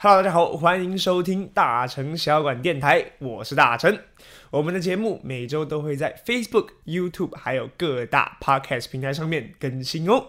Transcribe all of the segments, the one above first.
Hello，大家好，欢迎收听大成小馆电台，我是大成。我们的节目每周都会在 Facebook、YouTube 还有各大 Podcast 平台上面更新哦。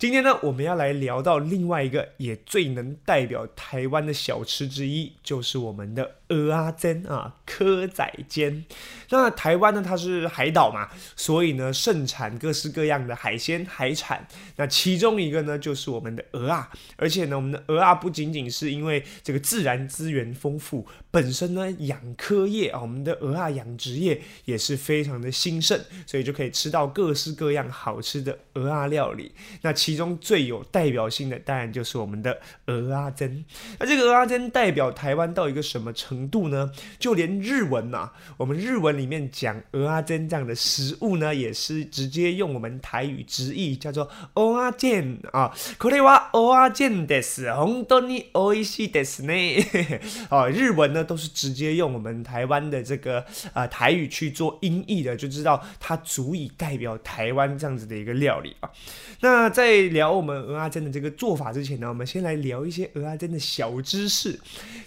今天呢，我们要来聊到另外一个也最能代表台湾的小吃之一，就是我们的鹅阿珍啊，蚵仔煎。那台湾呢，它是海岛嘛，所以呢，盛产各式各样的海鲜海产。那其中一个呢，就是我们的鹅啊。而且呢，我们的鹅啊不仅仅是因为这个自然资源丰富，本身呢养科业啊，我们的鹅啊养殖业也是非常的兴盛，所以就可以吃到各式各样好吃的鹅啊料理。那其中最有代表性的，当然就是我们的鹅啊珍。那这个鹅啊珍代表台湾到一个什么程度呢？就连日文呐，我们日文里面讲鹅阿珍这样的食物呢，也是直接用我们台语直译，叫做鹅阿珍啊。これは鹅阿珍です。本当に美味しいですね。哦，日文呢都是直接用我们台湾的这个啊台语去做音译的，就知道它足以代表台湾这样子的一个料理啊。那在聊我们鹅阿珍的这个做法之前呢，我们先来聊一些鹅阿珍的小知识。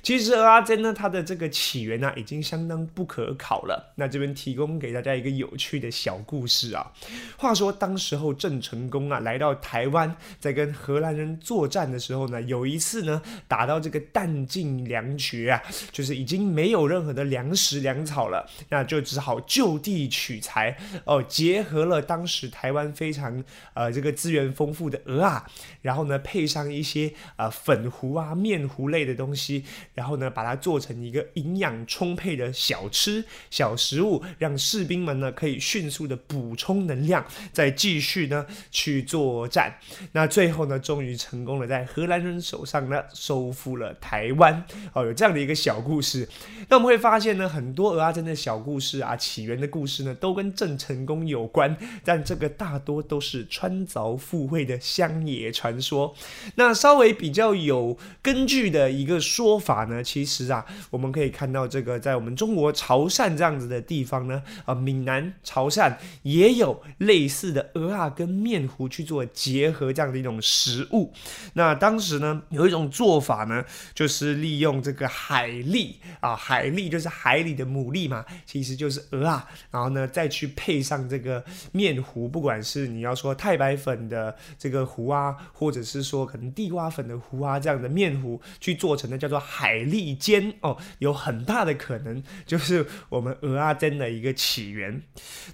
其实鹅阿珍呢，它的 这个起源呢，已经相当不可考了。那这边提供给大家一个有趣的小故事啊。话说当时候郑成功啊来到台湾，在跟荷兰人作战的时候呢，有一次呢打到这个弹尽粮绝啊，就是已经没有任何的粮食粮草了，那就只好就地取材哦，结合了当时台湾非常呃这个资源丰富的鹅啊，然后呢配上一些呃粉糊啊面糊类的东西，然后呢把它做成一一个营养充沛的小吃小食物，让士兵们呢可以迅速的补充能量，再继续呢去作战。那最后呢终于成功了，在荷兰人手上呢收复了台湾。哦，有这样的一个小故事。那我们会发现呢，很多鹅阿珍的小故事啊，起源的故事呢，都跟郑成功有关，但这个大多都是穿凿附会的乡野传说。那稍微比较有根据的一个说法呢，其实啊，我我们可以看到这个在我们中国潮汕这样子的地方呢，啊，闽南潮汕也有类似的鹅啊跟面糊去做结合这样的一种食物。那当时呢，有一种做法呢，就是利用这个海蛎啊，海蛎就是海里的牡蛎嘛，其实就是鹅啊，然后呢再去配上这个面糊，不管是你要说太白粉的这个糊啊，或者是说可能地瓜粉的糊啊，这样的面糊去做成的叫做海蛎煎哦，有很大的可能就是我们鹅啊煎的一个起源。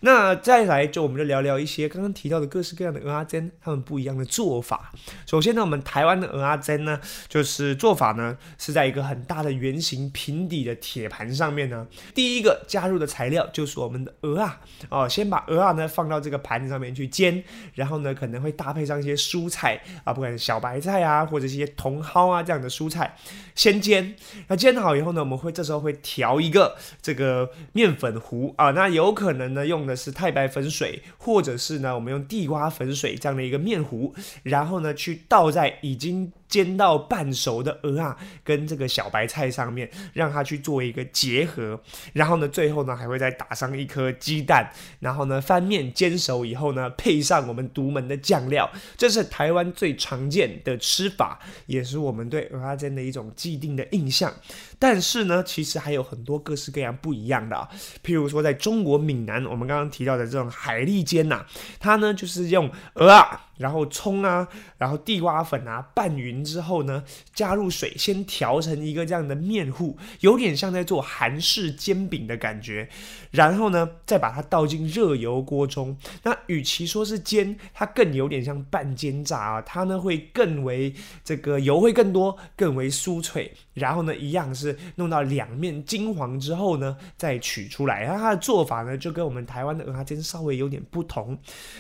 那再来就我们就聊聊一些刚刚提到的各式各样的鹅啊煎，他们不一样的做法。首先呢，我们台湾的鹅啊煎呢，就是做法呢是在一个很大的圆形平底的铁盘上面呢，第一个加入的材料就是我们的鹅啊哦，先把鹅啊呢放到这个盘子上面去煎，然后呢可能会搭配上一些蔬菜啊，不管是小白菜啊，或者一些茼蒿啊这样的蔬菜，先煎。那煎好以后呢，我们会这时候会调一个这个面粉糊啊，那有可能呢用的是太白粉水，或者是呢我们用地瓜粉水这样的一个面糊，然后呢去倒在已经。煎到半熟的鹅啊，跟这个小白菜上面，让它去做一个结合，然后呢，最后呢还会再打上一颗鸡蛋，然后呢翻面煎熟以后呢，配上我们独门的酱料，这是台湾最常见的吃法，也是我们对鹅啊煎的一种既定的印象。但是是呢，其实还有很多各式各样不一样的啊，譬如说在中国闽南，我们刚刚提到的这种海蛎煎呐，它呢就是用鹅啊。然后葱啊，然后地瓜粉啊，拌匀之后呢，加入水，先调成一个这样的面糊，有点像在做韩式煎饼的感觉。然后呢，再把它倒进热油锅中。那与其说是煎，它更有点像半煎炸啊。它呢会更为这个油会更多，更为酥脆。然后呢，一样是弄到两面金黄之后呢，再取出来。那它的做法呢，就跟我们台湾的鹅啊煎稍微有点不同。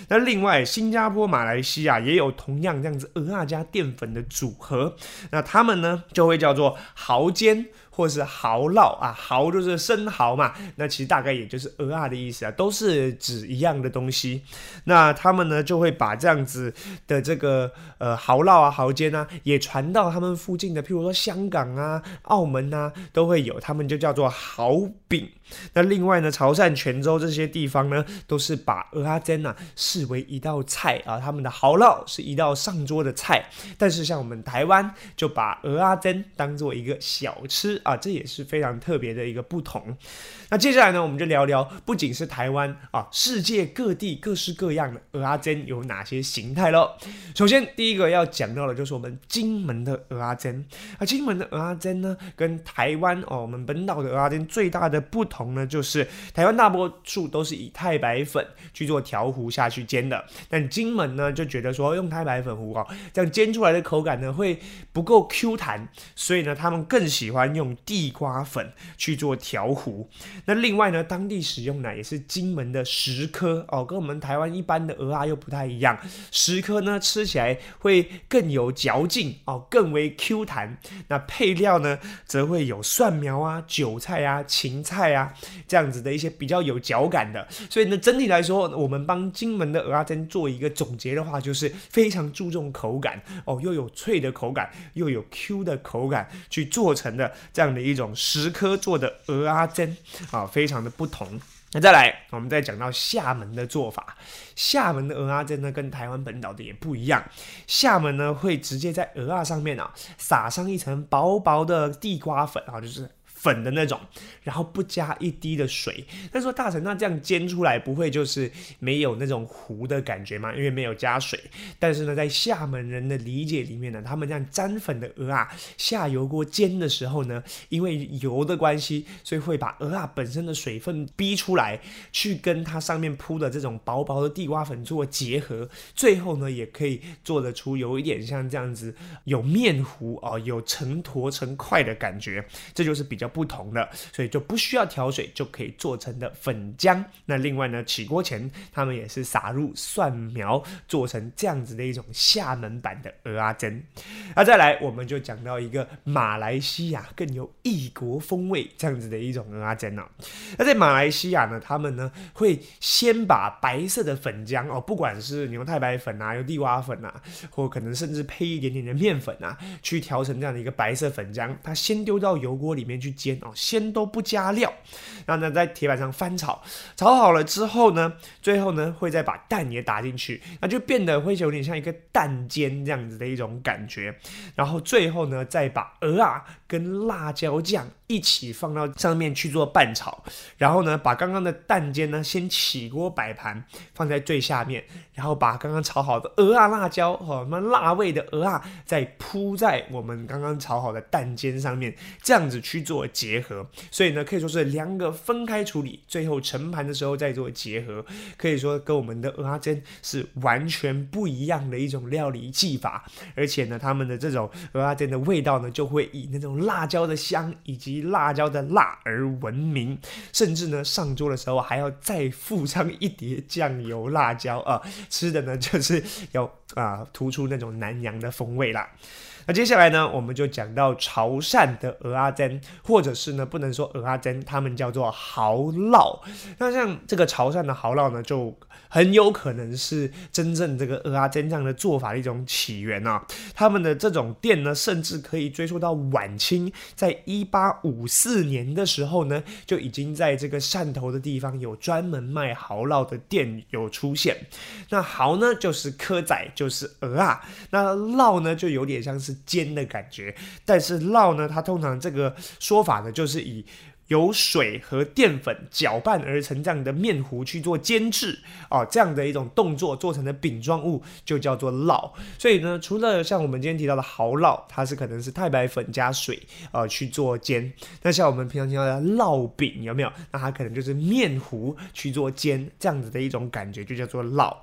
那另外，新加坡、马来西亚也有同样这样子鹅啊加淀粉的组合。那他们呢，就会叫做蚝煎。或是蚝烙啊，蚝就是生蚝嘛，那其实大概也就是鹅啊的意思啊，都是指一样的东西。那他们呢就会把这样子的这个呃蚝烙啊、蚝煎啊，也传到他们附近的，譬如说香港啊、澳门啊，都会有，他们就叫做蚝饼。那另外呢，潮汕、泉州这些地方呢，都是把鹅阿煎呐视为一道菜啊，他们的蚝烙是一道上桌的菜。但是像我们台湾，就把鹅阿煎当做一个小吃啊，这也是非常特别的一个不同。那接下来呢，我们就聊聊，不仅是台湾啊，世界各地各式各样的鹅阿煎有哪些形态喽。首先，第一个要讲到的就是我们金门的鹅阿煎。啊，金门的鹅阿煎呢，跟台湾哦，我们本岛的鹅阿煎最大的不。同呢，就是台湾大多数都是以太白粉去做调糊下去煎的，但金门呢就觉得说用太白粉糊哦，这样煎出来的口感呢会不够 Q 弹，所以呢他们更喜欢用地瓜粉去做调糊。那另外呢，当地使用呢也是金门的石颗哦，跟我们台湾一般的鹅啊又不太一样，石颗呢吃起来会更有嚼劲哦，更为 Q 弹。那配料呢则会有蒜苗啊、韭菜啊、芹菜啊。这样子的一些比较有嚼感的，所以呢，整体来说，我们帮金门的鹅啊珍做一个总结的话，就是非常注重口感哦，又有脆的口感，又有 Q 的口感，去做成的这样的一种十颗做的鹅阿珍啊，非常的不同。那再来，我们再讲到厦门的做法，厦门的鹅阿珍呢，跟台湾本岛的也不一样，厦门呢会直接在鹅啊上面啊撒上一层薄薄的地瓜粉啊，就是。粉的那种，然后不加一滴的水。他说：“大神，那这样煎出来不会就是没有那种糊的感觉吗？因为没有加水。但是呢，在厦门人的理解里面呢，他们这样沾粉的鹅啊，下油锅煎的时候呢，因为油的关系，所以会把鹅啊本身的水分逼出来，去跟它上面铺的这种薄薄的地瓜粉做结合，最后呢，也可以做得出有一点像这样子有面糊哦，有成坨成块的感觉。这就是比较。”不同的，所以就不需要调水就可以做成的粉浆。那另外呢，起锅前他们也是撒入蒜苗，做成这样子的一种厦门版的鹅阿珍。那再来，我们就讲到一个马来西亚更有异国风味这样子的一种鹅阿珍呢。那在马来西亚呢，他们呢会先把白色的粉浆哦，不管是牛太白粉啊，有地瓜粉啊，或可能甚至配一点点的面粉啊，去调成这样的一个白色粉浆，它先丢到油锅里面去。煎哦，先都不加料，然后呢，在铁板上翻炒，炒好了之后呢，最后呢，会再把蛋也打进去，那就变得会有点像一个蛋煎这样子的一种感觉，然后最后呢，再把鹅啊跟辣椒酱。一起放到上面去做拌炒，然后呢，把刚刚的蛋煎呢先起锅摆盘，放在最下面，然后把刚刚炒好的鹅啊辣椒哦，什么辣味的鹅啊，再铺在我们刚刚炒好的蛋煎上面，这样子去做结合。所以呢，可以说是两个分开处理，最后盛盘的时候再做结合，可以说跟我们的鹅啊煎是完全不一样的一种料理技法。而且呢，他们的这种鹅啊煎的味道呢，就会以那种辣椒的香以及辣椒的辣而闻名，甚至呢上桌的时候还要再附上一碟酱油辣椒啊，吃的呢就是要啊突出那种南洋的风味啦。那接下来呢，我们就讲到潮汕的鹅阿珍，或者是呢不能说鹅阿珍，他们叫做蚝烙。那像这个潮汕的蚝烙呢，就很有可能是真正这个鹅阿珍这样的做法的一种起源啊。他们的这种店呢，甚至可以追溯到晚清，在一八五四年的时候呢，就已经在这个汕头的地方有专门卖蚝烙的店有出现。那蚝呢，就是蚵仔，就是鹅啊。那烙呢，就有点像是。尖的感觉，但是烙呢，它通常这个说法呢，就是以。由水和淀粉搅拌而成这样的面糊去做煎制哦，这样的一种动作做成的饼状物就叫做烙。所以呢，除了像我们今天提到的蚝烙，它是可能是太白粉加水呃去做煎。那像我们平常听到的烙饼有没有？那它可能就是面糊去做煎，这样子的一种感觉就叫做烙。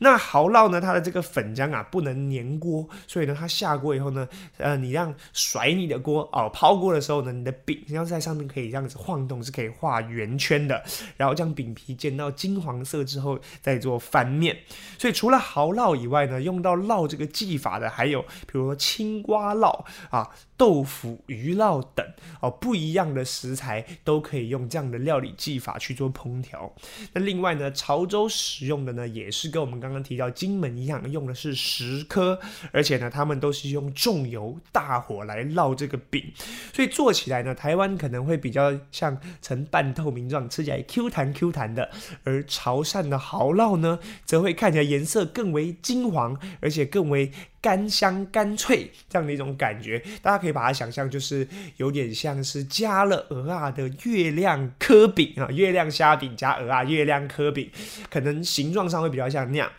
那蚝烙呢，它的这个粉浆啊不能粘锅，所以呢它下锅以后呢，呃，你让甩你的锅哦抛锅的时候呢，你的饼要在上面可以让。晃动是可以画圆圈的，然后将饼皮煎到金黄色之后再做翻面。所以除了蚝烙以外呢，用到烙这个技法的还有，比如说青瓜烙啊。豆腐、鱼烙等哦，不一样的食材都可以用这样的料理技法去做烹调。那另外呢，潮州使用的呢，也是跟我们刚刚提到金门一样，用的是石颗，而且呢，他们都是用重油大火来烙这个饼，所以做起来呢，台湾可能会比较像呈半透明状，吃起来 Q 弹 Q 弹的；而潮汕的蚝烙呢，则会看起来颜色更为金黄，而且更为。干香干脆这样的一种感觉，大家可以把它想象，就是有点像是加了鹅啊的月亮科饼啊，月亮虾饼加鹅啊，月亮科饼，可能形状上会比较像那样。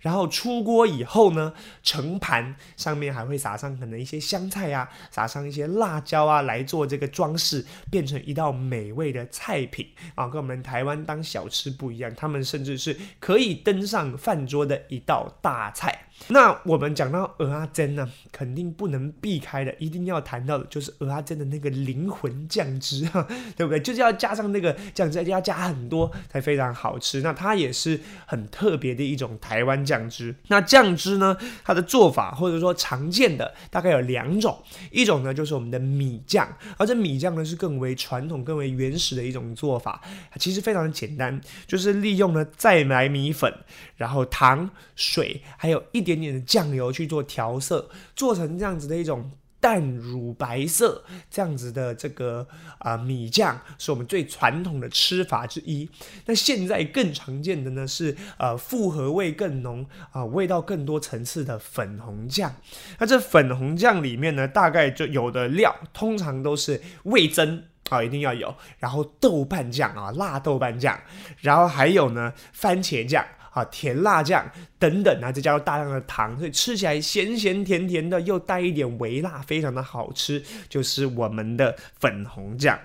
然后出锅以后呢，盛盘上面还会撒上可能一些香菜啊，撒上一些辣椒啊，来做这个装饰，变成一道美味的菜品啊，跟我们台湾当小吃不一样，他们甚至是可以登上饭桌的一道大菜。那我们讲到鹅阿珍呢，肯定不能避开的，一定要谈到的就是鹅阿珍的那个灵魂酱汁，哈，对不对？就是要加上那个酱汁，要加很多才非常好吃。那它也是很特别的一种台湾酱汁。那酱汁呢，它的做法或者说常见的大概有两种，一种呢就是我们的米酱，而这米酱呢是更为传统、更为原始的一种做法，其实非常的简单，就是利用了再买米粉，然后糖、水，还有一。点点的酱油去做调色，做成这样子的一种淡乳白色这样子的这个啊米酱，是我们最传统的吃法之一。那现在更常见的呢是呃复合味更浓啊，味道更多层次的粉红酱。那这粉红酱里面呢，大概就有的料通常都是味增啊，一定要有，然后豆瓣酱啊，辣豆瓣酱，然后还有呢番茄酱。啊，甜辣酱等等啊，再加入大量的糖，所以吃起来咸咸甜甜的，又带一点微辣，非常的好吃，就是我们的粉红酱。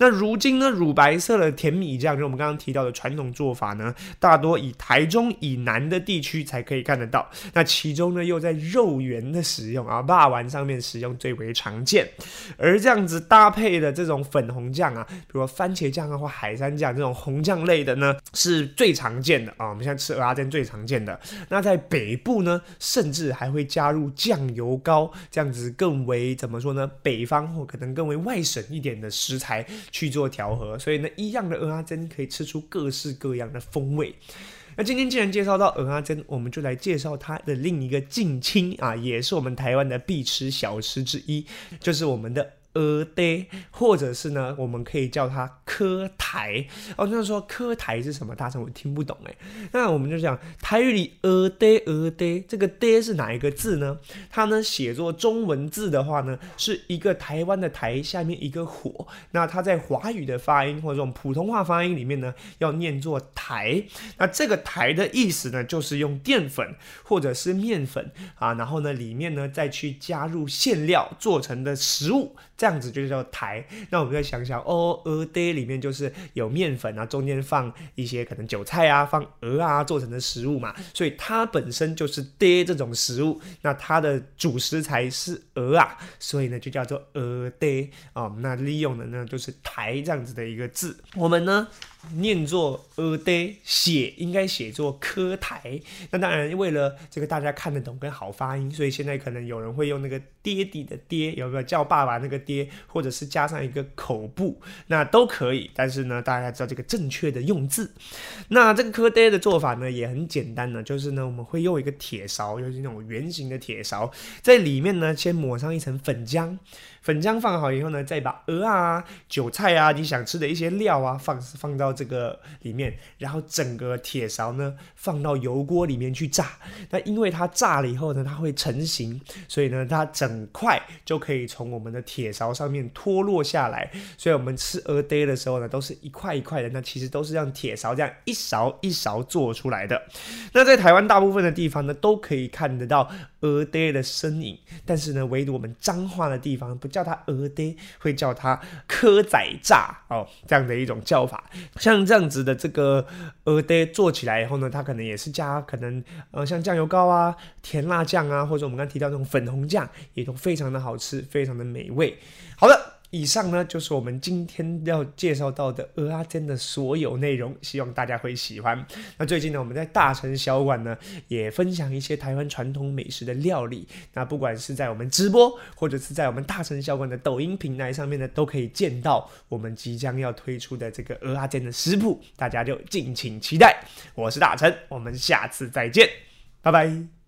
那如今呢，乳白色的甜米酱，就是我们刚刚提到的传统做法呢，大多以台中以南的地区才可以看得到。那其中呢，又在肉圆的使用啊，霸丸上面使用最为常见。而这样子搭配的这种粉红酱啊，比如番茄酱啊或海山酱这种红酱类的呢，是最常见的啊。我们现在吃蚵仔煎最常见的。那在北部呢，甚至还会加入酱油膏，这样子更为怎么说呢？北方或可能更为外省一点的食材。去做调和，所以呢，一样的鹅阿珍可以吃出各式各样的风味。那今天既然介绍到鹅阿珍，我们就来介绍它的另一个近亲啊，也是我们台湾的必吃小吃之一，就是我们的。鹅呆，或者是呢，我们可以叫它科台哦。那说科台是什么？大家我听不懂哎。那我们就讲台语里鹅呆鹅呆，这个呆是哪一个字呢？它呢写作中文字的话呢，是一个台湾的台下面一个火。那它在华语的发音或者这种普通话发音里面呢，要念作台。那这个台的意思呢，就是用淀粉或者是面粉啊，然后呢里面呢再去加入馅料做成的食物。这样子就叫台。那我们再想想哦，鹅爹里面就是有面粉啊，中间放一些可能韭菜啊，放鹅啊做成的食物嘛，所以它本身就是爹这种食物。那它的主食材是鹅啊，所以呢就叫做鹅爹哦。那利用的呢就是台这样子的一个字，我们呢。念作呃爹，写应该写作科台。那当然，为了这个大家看得懂跟好发音，所以现在可能有人会用那个爹地的爹，有没有叫爸爸那个爹，或者是加上一个口部，那都可以。但是呢，大家知道这个正确的用字。那这个科爹的做法呢，也很简单呢，就是呢，我们会用一个铁勺，就是那种圆形的铁勺，在里面呢，先抹上一层粉浆。粉浆放好以后呢，再把鹅啊、韭菜啊，你想吃的一些料啊，放放到这个里面，然后整个铁勺呢放到油锅里面去炸。那因为它炸了以后呢，它会成型，所以呢，它整块就可以从我们的铁勺上面脱落下来。所以我们吃鹅呆的时候呢，都是一块一块的，那其实都是让铁勺这样一勺一勺做出来的。那在台湾大部分的地方呢，都可以看得到鹅呆的身影，但是呢，唯独我们彰化的地方不。叫它鹅爹，会叫它蚵仔炸哦，这样的一种叫法。像这样子的这个鹅爹做起来以后呢，它可能也是加可能呃像酱油膏啊、甜辣酱啊，或者我们刚提到那种粉红酱，也都非常的好吃，非常的美味。好的。以上呢就是我们今天要介绍到的鹅阿珍的所有内容，希望大家会喜欢。那最近呢，我们在大城小馆呢也分享一些台湾传统美食的料理。那不管是在我们直播，或者是在我们大城小馆的抖音平台上面呢，都可以见到我们即将要推出的这个鹅阿珍的食谱，大家就敬请期待。我是大成，我们下次再见，拜拜。